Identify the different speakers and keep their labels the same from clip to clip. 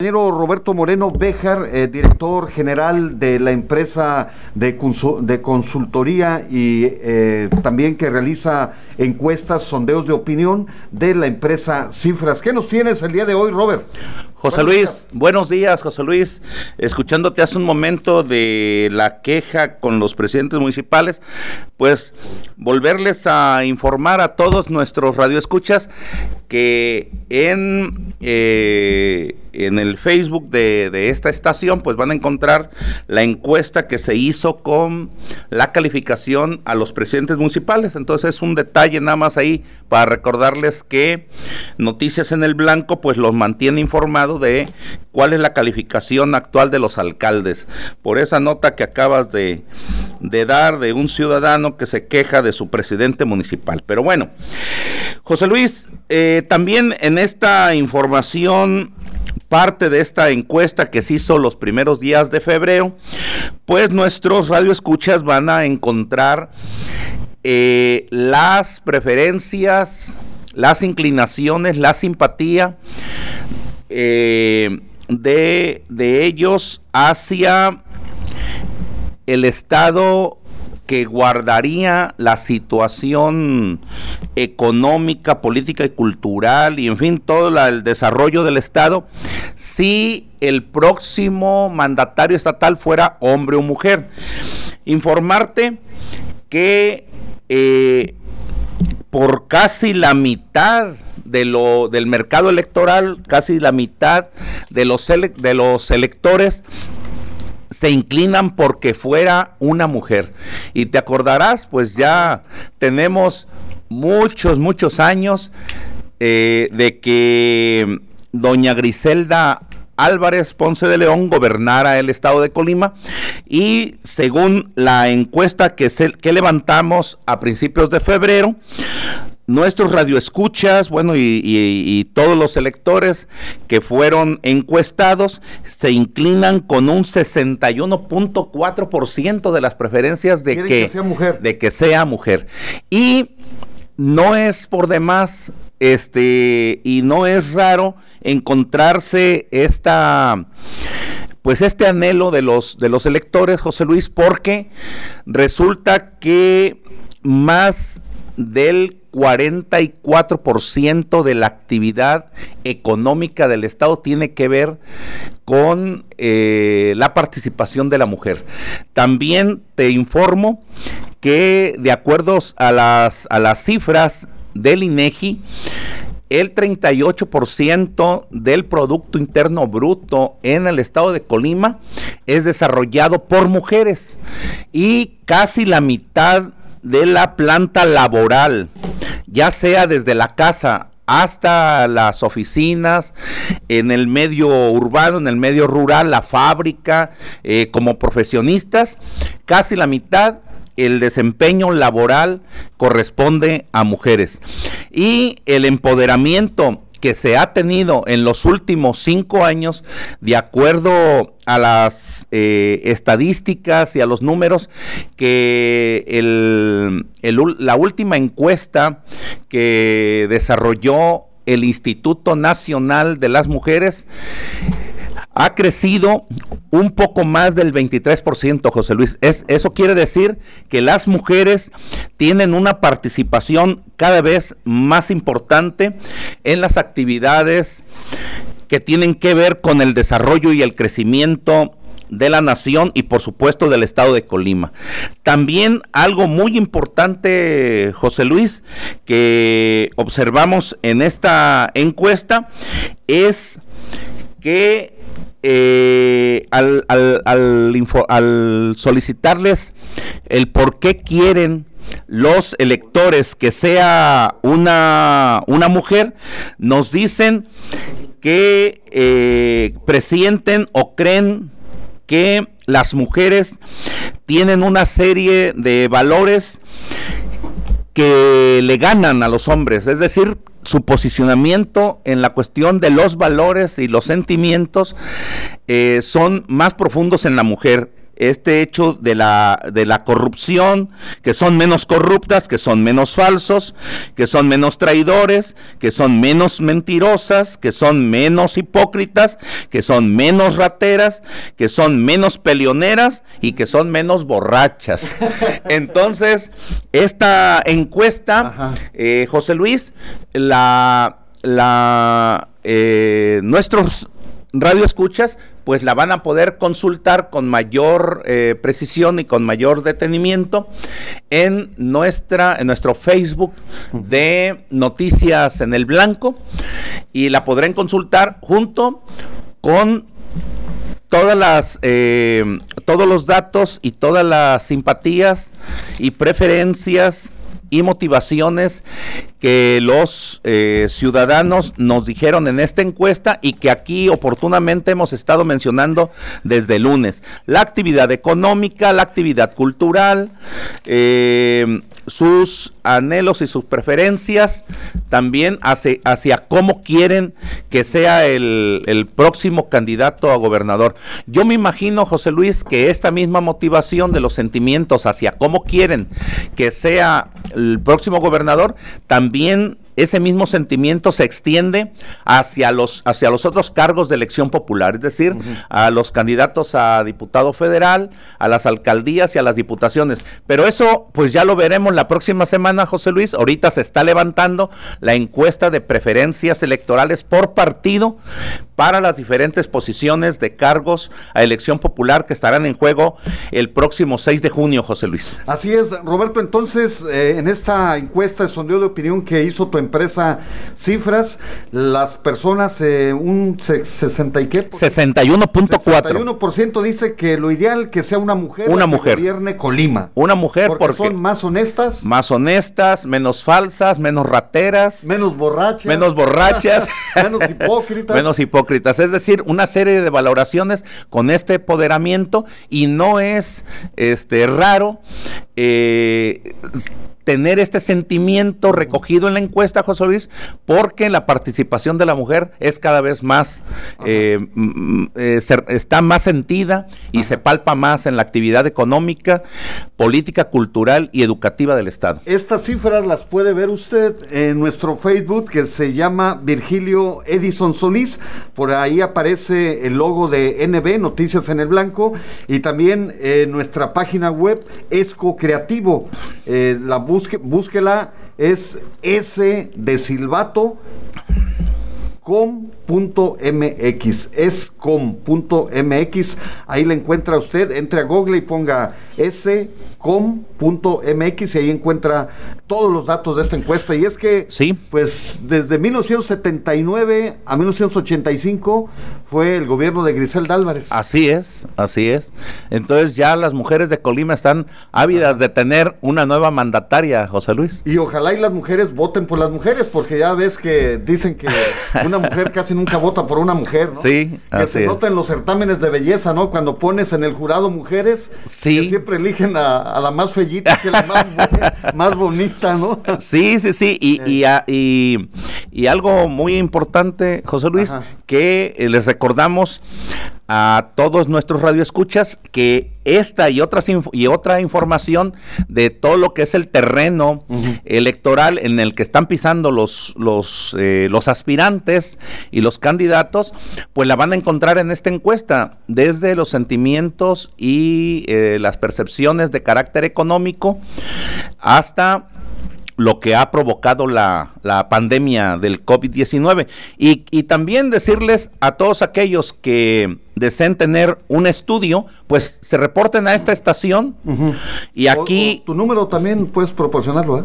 Speaker 1: Ingeniero Roberto Moreno Béjar, eh, director general de la empresa de, consultoría y eh, también que realiza encuestas, sondeos de opinión de la empresa Cifras. ¿Qué nos tienes el día de hoy, Robert?
Speaker 2: José Luis, buenos días, José Luis. Escuchándote hace un momento de la queja con los presidentes municipales, pues volverles a informar a todos nuestros radioescuchas que en, eh, en el Facebook de, de, esta estación pues van a encontrar la encuesta que se hizo con la calificación a los presidentes municipales. Entonces es un detalle nada más ahí para recordarles que Noticias en el Blanco pues los mantiene informados de cuál es la calificación actual de los alcaldes. Por esa nota que acabas de, dar de un ciudadano que se queja de su presidente municipal. Pero bueno, José Luis, eh, también en esta información parte de esta encuesta que se hizo los primeros días de febrero, pues nuestros radioescuchas van a encontrar eh, las preferencias, las inclinaciones, la simpatía eh, de, de ellos hacia el Estado que guardaría la situación económica, política y cultural y en fin todo el desarrollo del Estado si el próximo mandatario estatal fuera hombre o mujer. Informarte que eh, por casi la mitad de lo, del mercado electoral, casi la mitad de los, de los electores se inclinan porque fuera una mujer. Y te acordarás, pues ya tenemos muchos, muchos años eh, de que doña Griselda Álvarez Ponce de León gobernara el estado de Colima y según la encuesta que, que levantamos a principios de febrero, nuestros radioescuchas, bueno, y, todos los electores que fueron encuestados se inclinan con un 61.4% de las preferencias de que, sea mujer. de que sea mujer. Y no es por demás, este, y no es raro encontrarse esta pues este anhelo de los de los electores, José Luis, porque resulta que más del 44% de la actividad económica del Estado tiene que ver con eh, la participación de la mujer. También te informo que de acuerdo a las, a las cifras del INEGI, el 38% del Producto Interno Bruto en el estado de Colima es desarrollado por mujeres y casi la mitad de la planta laboral ya sea desde la casa hasta las oficinas, en el medio urbano, en el medio rural, la fábrica, eh, como profesionistas, casi la mitad el desempeño laboral corresponde a mujeres. Y el empoderamiento que se ha tenido en los últimos cinco años, de acuerdo a las eh, estadísticas y a los números, que la última encuesta que desarrolló el Instituto Nacional de las Mujeres ha crecido un poco más del 23%, José Luis. Es, eso quiere decir que las mujeres tienen una participación cada vez más importante en las actividades que tienen que ver con el desarrollo y el crecimiento de la nación y por supuesto del estado de Colima. También algo muy importante, José Luis, que observamos en esta encuesta es que eh, al, solicitarles el por qué quieren los electores que sea una, una mujer, nos dicen que eh, presienten o creen que las mujeres tienen una serie de valores que le ganan a los hombres, es decir, su posicionamiento en la cuestión de los valores y los sentimientos eh, son más profundos en la mujer. Este hecho de la, de la corrupción, que son menos corruptas, que son menos falsos, que son menos traidores, que son menos mentirosas, que son menos hipócritas, que son menos rateras, que son menos peleoneras y que son menos borrachas. Entonces, esta encuesta, eh, José Luis, la, la eh, nuestros radio escuchas, pues la van a poder consultar con mayor eh, precisión y con mayor detenimiento en nuestra en nuestro Facebook de Noticias en el Blanco y la podrán consultar junto con todas las eh, todos los datos y todas las simpatías y preferencias y motivaciones que los eh, ciudadanos nos dijeron en esta encuesta y que aquí oportunamente hemos estado mencionando desde el lunes. La actividad económica, la actividad cultural, eh, sus anhelos y sus preferencias, también hacia, cómo quieren que sea el, el, próximo candidato a gobernador. Yo me imagino, José Luis, que esta misma motivación de los sentimientos hacia cómo quieren que sea el próximo gobernador, también ese mismo sentimiento se extiende hacia los, hacia los otros cargos de elección popular, es decir, a los candidatos a diputado federal, a las alcaldías y a las diputaciones. Pero eso, pues ya lo veremos la próxima semana, José Luis. Ahorita se está levantando la encuesta de preferencias electorales por partido para las diferentes posiciones de cargos a elección popular que estarán en juego el próximo 6 de junio, José Luis.
Speaker 1: Así es, Roberto. Entonces, eh, en esta encuesta de sondeo de opinión que hizo tu empresa Cifras, las personas, eh, un 60 y qué?
Speaker 2: 61.4.
Speaker 1: 61% dice que lo ideal que sea una mujer
Speaker 2: una mujer.
Speaker 1: que gobierne Colima.
Speaker 2: Una mujer
Speaker 1: porque, son más honestas.
Speaker 2: Más honestas, menos falsas, menos rateras.
Speaker 1: Menos borrachas.
Speaker 2: Menos borrachas.
Speaker 1: menos hipócritas.
Speaker 2: menos hipócritas. Es decir, una serie de valoraciones con este empoderamiento y no es este raro eh, tener este sentimiento recogido en la encuesta, José Luis, porque la participación de la mujer es cada vez más, eh, eh, está más sentida y se palpa más en la actividad económica, política, cultural y educativa del Estado.
Speaker 1: Estas cifras las puede ver usted en nuestro Facebook que se llama Virgilio Edison Solís. Por ahí aparece el logo de NB, Noticias en el Blanco, y también en nuestra página web Esco Creativo. Eh, la búsquela, es S de Silvato com.mx, es com.mx, ahí la encuentra usted, entre a Google y ponga S com.mx y ahí encuentra todos los datos de esta encuesta. Y es que,
Speaker 2: sí.
Speaker 1: pues desde 1979 a 1985 fue el gobierno de Griselda Álvarez.
Speaker 2: Así es, así es. Entonces ya las mujeres de Colima están ávidas de tener una nueva mandataria, José Luis.
Speaker 1: Y ojalá y las mujeres voten por las mujeres, porque ya ves que dicen que una mujer casi nunca vota por una mujer, ¿no?
Speaker 2: Sí,
Speaker 1: que se nota en los certámenes de belleza, ¿no? Cuando pones en el jurado mujeres,
Speaker 2: sí.
Speaker 1: que siempre eligen a, a la más fellita que la más, más bonita, ¿no?
Speaker 2: Sí, sí, sí. Y, y, y, y algo muy importante, José Luis, Ajá. que les recordamos a todos nuestros radioescuchas que esta y otras y otra información de todo lo que es el terreno uh -huh. electoral en el que están pisando los los eh, los aspirantes y los candidatos, pues la van a encontrar en esta encuesta desde los sentimientos y eh, las percepciones de carácter económico hasta lo que ha provocado la, la pandemia del COVID-19. Y, y, también decirles a todos aquellos que deseen tener un estudio, pues se reporten a esta estación. Uh -huh. Y aquí...
Speaker 1: O, o tu número también puedes proporcionarlo, ¿eh?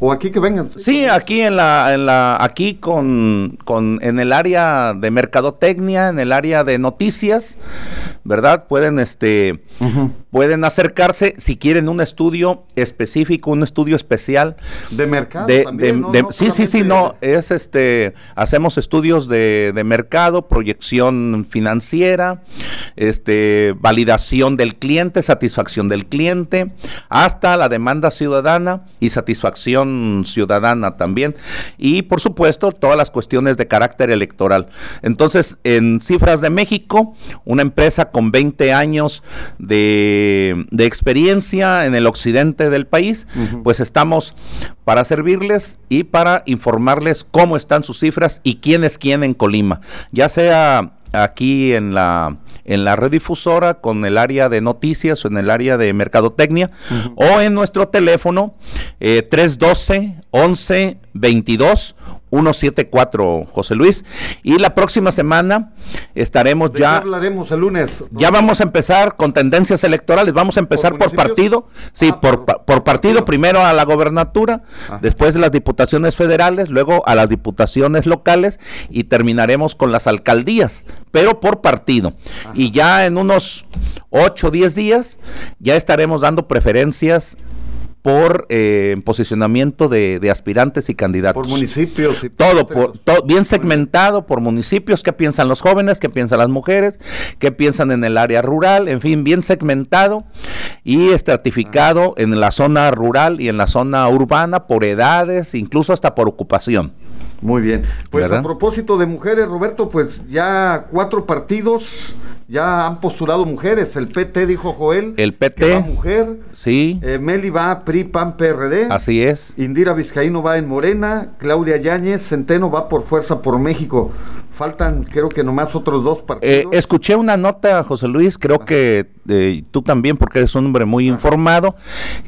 Speaker 1: O aquí que vengan.
Speaker 2: Sí, aquí en la, en la, aquí con, con, en el área de mercadotecnia, en el área de noticias, ¿verdad? Pueden, este, uh -huh. pueden acercarse si quieren un estudio específico, un estudio especial.
Speaker 1: De mercado.
Speaker 2: De,
Speaker 1: también,
Speaker 2: de-
Speaker 1: ¿no?
Speaker 2: de-
Speaker 1: No
Speaker 2: sí, sí, sí, no, es este, hacemos estudios de, de mercado, proyección financiera, este, validación del cliente, satisfacción del cliente, hasta la demanda ciudadana y satisfacción ciudadana también. Y por supuesto, todas las cuestiones de carácter electoral. Entonces, en Cifras de México, una empresa con 20 años de, de experiencia en el occidente del país, pues estamos para servirles y para informarles cómo están sus cifras y quién es quién en Colima, ya sea aquí en la en la redifusora con el área de noticias o en el área de mercadotecnia o en nuestro teléfono eh, 312 11 22 174 José Luis y la próxima semana estaremos
Speaker 1: ¿De qué
Speaker 2: ya
Speaker 1: hablaremos el lunes?
Speaker 2: ya vamos a empezar con tendencias electorales. Vamos a empezar por, partido. Sí,
Speaker 1: Ah,
Speaker 2: por,
Speaker 1: por-
Speaker 2: pa- por partido,
Speaker 1: partido.
Speaker 2: primero a la gobernatura,
Speaker 1: Ajá.
Speaker 2: después de las diputaciones federales, luego a las diputaciones locales y terminaremos con las alcaldías, pero por partido. Y ya en unos 8 o 10 días ya estaremos dando preferencias por eh, posicionamiento de, de aspirantes y candidatos.
Speaker 1: Por municipios. y
Speaker 2: Todo,
Speaker 1: por
Speaker 2: por, to- bien segmentado por municipios, qué piensan los jóvenes, qué piensan las mujeres, qué piensan en el área rural, en fin, bien segmentado y estratificado en la zona rural y en la zona urbana por edades, incluso hasta por ocupación.
Speaker 1: Muy bien. Pues
Speaker 2: ¿Verdad?
Speaker 1: a propósito de mujeres, Roberto, pues ya cuatro partidos ya han postulado mujeres. El PT, dijo Joel.
Speaker 2: El PT.
Speaker 1: que va mujer.
Speaker 2: Sí,
Speaker 1: Eh, Meli va PRI, PAN, PRD.
Speaker 2: así es.
Speaker 1: Indira Vizcaíno va en Morena. Claudia Yáñez Centeno va por Fuerza por México. Faltan, creo que nomás otros dos
Speaker 2: Eh,
Speaker 1: partidos.
Speaker 2: escuché una nota, José Luis, creo que eh, tú también, porque eres un hombre muy informado,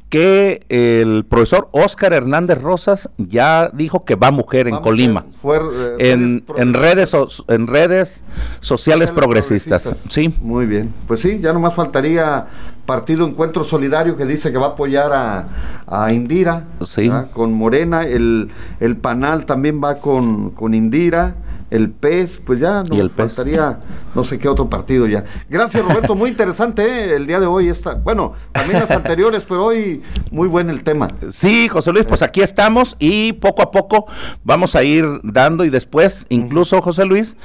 Speaker 2: que el profesor Óscar Hernández Rosas ya dijo que va mujer en
Speaker 1: Va
Speaker 2: Colima.
Speaker 1: mujer, eh,
Speaker 2: en,
Speaker 1: redes
Speaker 2: en redes so- en redes sociales progresistas.
Speaker 1: progresistas.
Speaker 2: Sí,
Speaker 1: Muy bien. Pues sí, ya nomás faltaría Partido Encuentro Solidario que dice que va a apoyar a, a Indira.
Speaker 2: Sí.
Speaker 1: Con Morena. El, el Panal también va con, con Indira. El PES, pues ya nos
Speaker 2: el PES.
Speaker 1: faltaría no sé qué otro partido ya. Gracias Roberto, muy interesante ¿eh? el día de hoy. Está, bueno, también las anteriores, pero hoy muy buen el tema.
Speaker 2: Sí, José Luis, pues aquí estamos y poco a poco vamos a ir dando y después, incluso José Luis,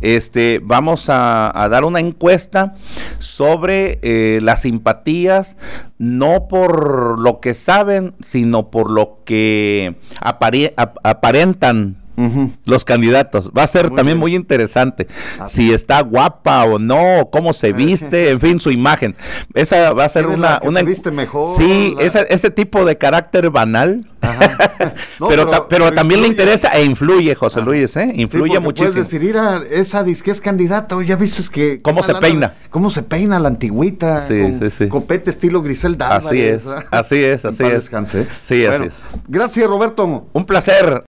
Speaker 2: este, vamos a, a dar una encuesta sobre eh, las simpatías, no por lo que saben, sino por lo que apare- ap- aparentan Los candidatos. Va a ser
Speaker 1: Muy
Speaker 2: también
Speaker 1: bien.
Speaker 2: muy interesante.
Speaker 1: Así
Speaker 2: Si está guapa o no, cómo se viste, en fin, su imagen. Esa va a ser
Speaker 1: ¿Quién es
Speaker 2: una... una
Speaker 1: se viste mejor?
Speaker 2: Sí,
Speaker 1: La-
Speaker 2: esa- ese tipo de carácter banal.
Speaker 1: Ajá. No,
Speaker 2: pero, ta- pero también le interesa e influye, José
Speaker 1: Ajá.
Speaker 2: Luis, ¿eh? Influye muchísimo.
Speaker 1: Puedes decir, "Mira, esa disque es candidata, ya viste que...
Speaker 2: ¿Cómo se
Speaker 1: lana-
Speaker 2: peina?
Speaker 1: ¿Cómo se peina la antigüita?
Speaker 2: Sí,
Speaker 1: con
Speaker 2: sí, sí.
Speaker 1: Copete estilo Griselda
Speaker 2: Así es, así es, así es.
Speaker 1: descanse.
Speaker 2: Sí, así es.
Speaker 1: Gracias, Roberto.
Speaker 2: Un placer.